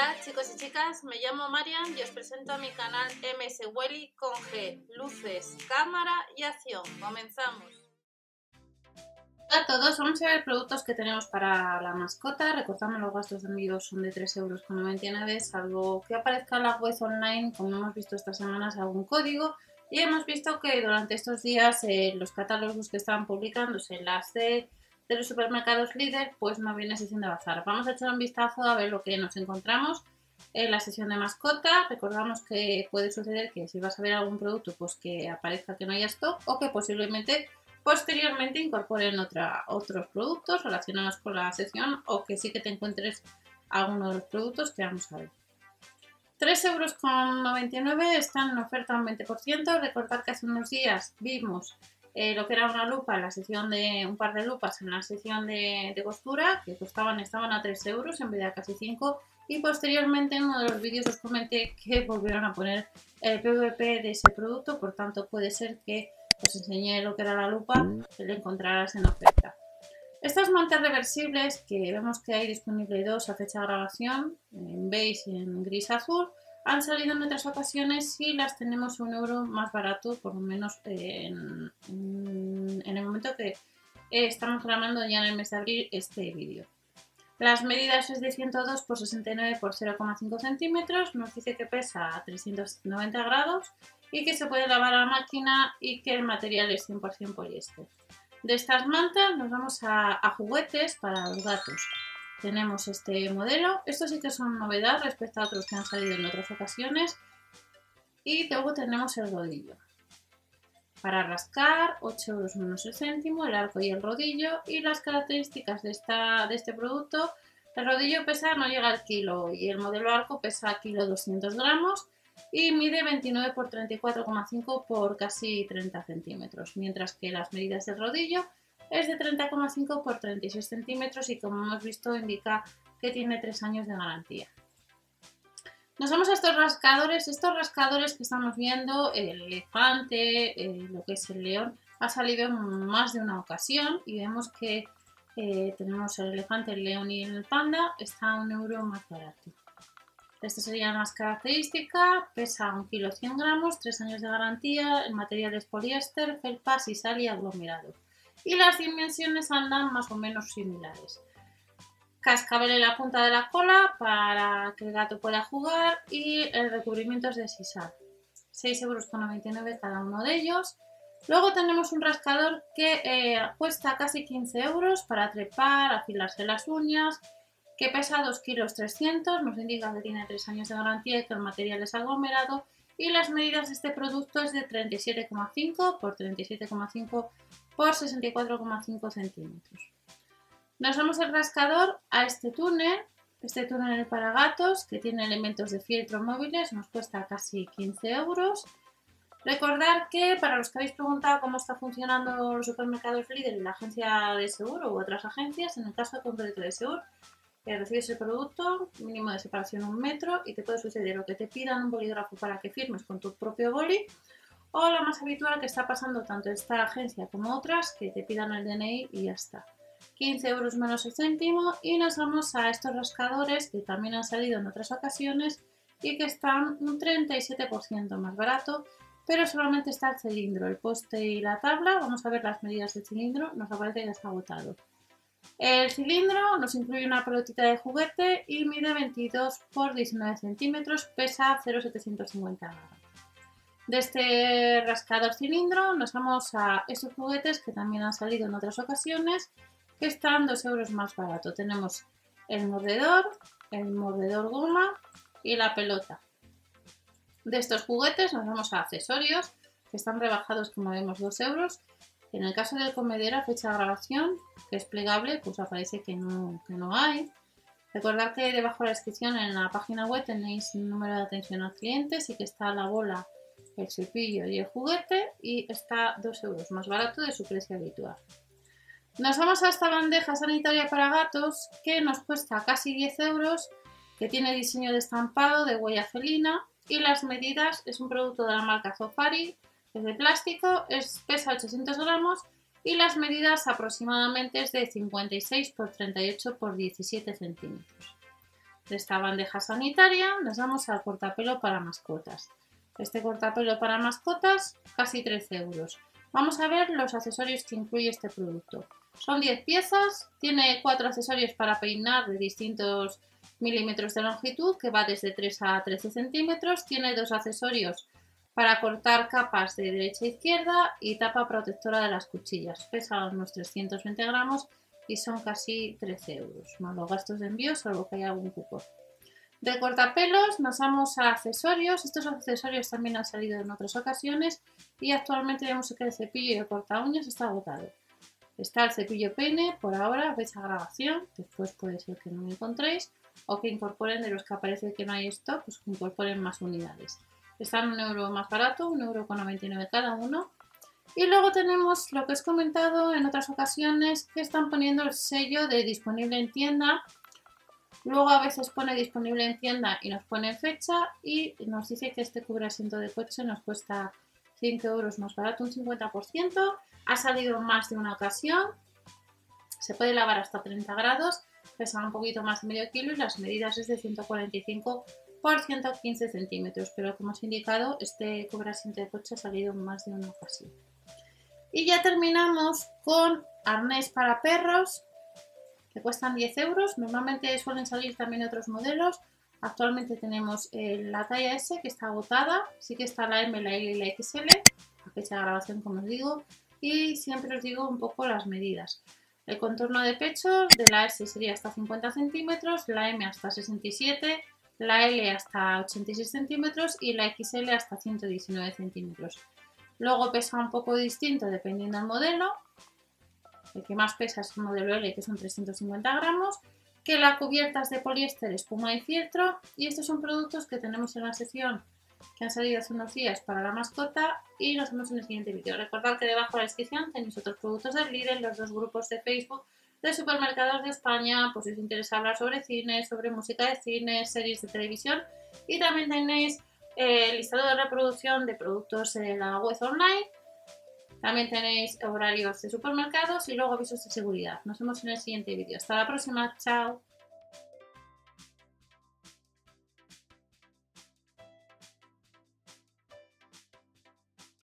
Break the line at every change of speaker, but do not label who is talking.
Hola chicos y chicas, me llamo Marian y os presento a mi canal MS Welly con G, luces, cámara y acción. Comenzamos. Hola a todos, vamos a ver productos que tenemos para la mascota. Recordadme los gastos de envío son de 3,99 euros, salvo que aparezca en la web online, como hemos visto estas semanas, algún código. Y hemos visto que durante estos días eh, los catálogos que estaban publicándose en las de los supermercados líder, pues no viene sesión de bazar. Vamos a echar un vistazo a ver lo que nos encontramos en la sesión de mascota. Recordamos que puede suceder que si vas a ver algún producto, pues que aparezca que no haya stock o que posiblemente posteriormente incorporen otra, otros productos relacionados con la sesión o que sí que te encuentres alguno de los productos que vamos a ver. 3,99 euros están en oferta un 20%. Recordad que hace unos días vimos eh, lo que era una lupa en la sección de un par de lupas en la sección de, costura que costaban estaban a 3 euros en vez de a casi 5 y posteriormente en uno de los vídeos os comenté que volvieron a poner el PVP de ese producto por tanto puede ser que os enseñé lo que era la lupa que le encontrarás en oferta. Estas mantas reversibles que vemos que hay disponible dos a fecha de grabación en beige y en gris azul han salido en otras ocasiones y las tenemos un euro más barato, por lo menos en, el momento que estamos grabando ya en el mes de abril este vídeo. Las medidas es de 102 por 69 por 0,5 centímetros, nos dice que pesa 390 grados y que se puede lavar a la máquina y que el material es 100% poliéster. De estas mantas nos vamos a, a juguetes para los gatos tenemos este modelo. Estos sí que son novedad respecto a otros que han salido en otras ocasiones. Y luego tenemos el rodillo. Para rascar, 8 euros menos el céntimo, el arco y el rodillo. Y las características de, esta, de este producto. El rodillo pesa, no llega al kilo y el modelo arco pesa kilo 200 gramos y mide 29 por 34,5 por casi 30 centímetros, mientras que las medidas del rodillo es de 30,5 por 36 centímetros y como hemos visto indica que tiene 3 años de garantía. Nos vamos a estos rascadores. Estos rascadores que estamos viendo, el elefante, eh, lo que es el león, ha salido en más de una ocasión y vemos que eh, tenemos el elefante, el león y el panda, está a un euro más barato. Esta sería más característica, pesa 1 kilo 100 gramos, 3 años de garantía, el material es poliéster, felpa, sisal y aglomerado y las dimensiones andan más o menos similares. Cascabel en la punta de la cola para que el gato pueda jugar y el recubrimiento es de sisal. 6,99 euros cada uno de ellos. Luego tenemos un rascador que eh, cuesta casi 15 euros para trepar, afilarse las uñas, que pesa 2 kilos 300, nos indica que tiene 3 años de garantía y que el material es aglomerado y las medidas de este producto es de 37,5 por 37,5 por 64,5 centímetros. Nos vamos el rascador a este túnel, este túnel para gatos que tiene elementos de fieltro móviles, nos cuesta casi 15 euros. Recordar que para los que habéis preguntado cómo está funcionando los supermercados líder y la agencia de seguro u otras agencias, en el caso concreto de seguro, que recibes el producto, mínimo de separación un metro y te puede suceder o que te pidan un bolígrafo para que firmes con tu propio boli o lo más habitual que está pasando tanto esta agencia como otras, que te pidan el DNI y ya está. 15 euros menos el céntimo y nos vamos a estos rascadores que también han salido en otras ocasiones y que están un 37% más barato, pero solamente está el cilindro, el poste y la tabla. Vamos a ver las medidas del cilindro, nos aparece que está agotado. El cilindro nos incluye una pelotita de juguete y mide 22 por 19 centímetros, pesa 0,750 gramos. De este rascador cilindro nos vamos a esos juguetes que también han salido en otras ocasiones, que están 2 euros más barato. Tenemos el mordedor, el mordedor goma y la pelota. De estos juguetes nos vamos a accesorios, que están rebajados como vemos 2 euros. En el caso del comedero a fecha de grabación, que es plegable, pues aparece que no, que no hay. Recordad que debajo de la descripción en la página web tenéis un número de atención al cliente y que está la bola el cepillo y el juguete y está 2 euros más barato de su precio habitual. Nos vamos a esta bandeja sanitaria para gatos que nos cuesta casi 10 euros, que tiene diseño de estampado de huella felina y las medidas es un producto de la marca Zofari, es de plástico, es, pesa 800 gramos y las medidas aproximadamente es de 56 por 38 por 17 centímetros. de esta bandeja sanitaria nos vamos al cortapelo para mascotas. Este cortapelo para mascotas, casi 13 euros. Vamos a ver los accesorios que incluye este producto. Son 10 piezas, tiene 4 accesorios para peinar de distintos milímetros de longitud, que va desde 3 a 13 centímetros. Tiene dos accesorios para cortar capas de derecha a izquierda y tapa protectora de las cuchillas. Pesa unos 320 gramos y son casi 13 euros, más los gastos de envío, salvo que haya algún cupón. De cortapelos nos vamos a accesorios. Estos accesorios también han salido en otras ocasiones y actualmente vemos que el cepillo de corta uñas está agotado. Está el cepillo peine, por ahora veis a grabación, después puede ser que no lo encontréis o que incorporen de los que aparece que no hay stock, pues que incorporen más unidades. Están un euro más barato, un euro con 99 cada uno. Y luego tenemos lo que os he comentado en otras ocasiones que están poniendo el sello de disponible en tienda Luego a veces pone disponible en tienda y nos pone fecha y nos dice que este cubre asiento de coche nos cuesta 5 euros más barato, un 50%. Ha salido más de una ocasión. Se puede lavar hasta 30 grados, pesa un poquito más de medio kilo y las medidas es de 145 por 115 centímetros. Pero como os he indicado, este cubre asiento de coche ha salido más de una ocasión. Y ya terminamos con arnés para perros que cuestan 10 euros. Normalmente suelen salir también otros modelos. Actualmente tenemos eh, la talla S que está agotada, sí que está la M, la L y la XL, a fecha de grabación como os digo, y siempre os digo un poco las medidas. El contorno de pecho de la S sería hasta 50 centímetros, la M hasta 67, la L hasta 86 centímetros y la XL hasta 119 centímetros. Luego pesa un poco distinto dependiendo del modelo, el que más pesa es el modelo L, que son 350 gramos, que la cubierta es de poliéster, espuma y fieltro, y estos son productos que tenemos en la sección que han salido hace unos días para la mascota y nos vemos en el siguiente vídeo. Recordad que debajo de la descripción tenéis otros productos del líder, los dos grupos de Facebook de supermercados de España, pues si os interesa hablar sobre cine, sobre música de cine, series de televisión y también tenéis el listado de reproducción de productos en la web online también tenéis horarios de supermercados y luego avisos de seguridad. Nos vemos en el siguiente vídeo. Hasta la próxima. Chao.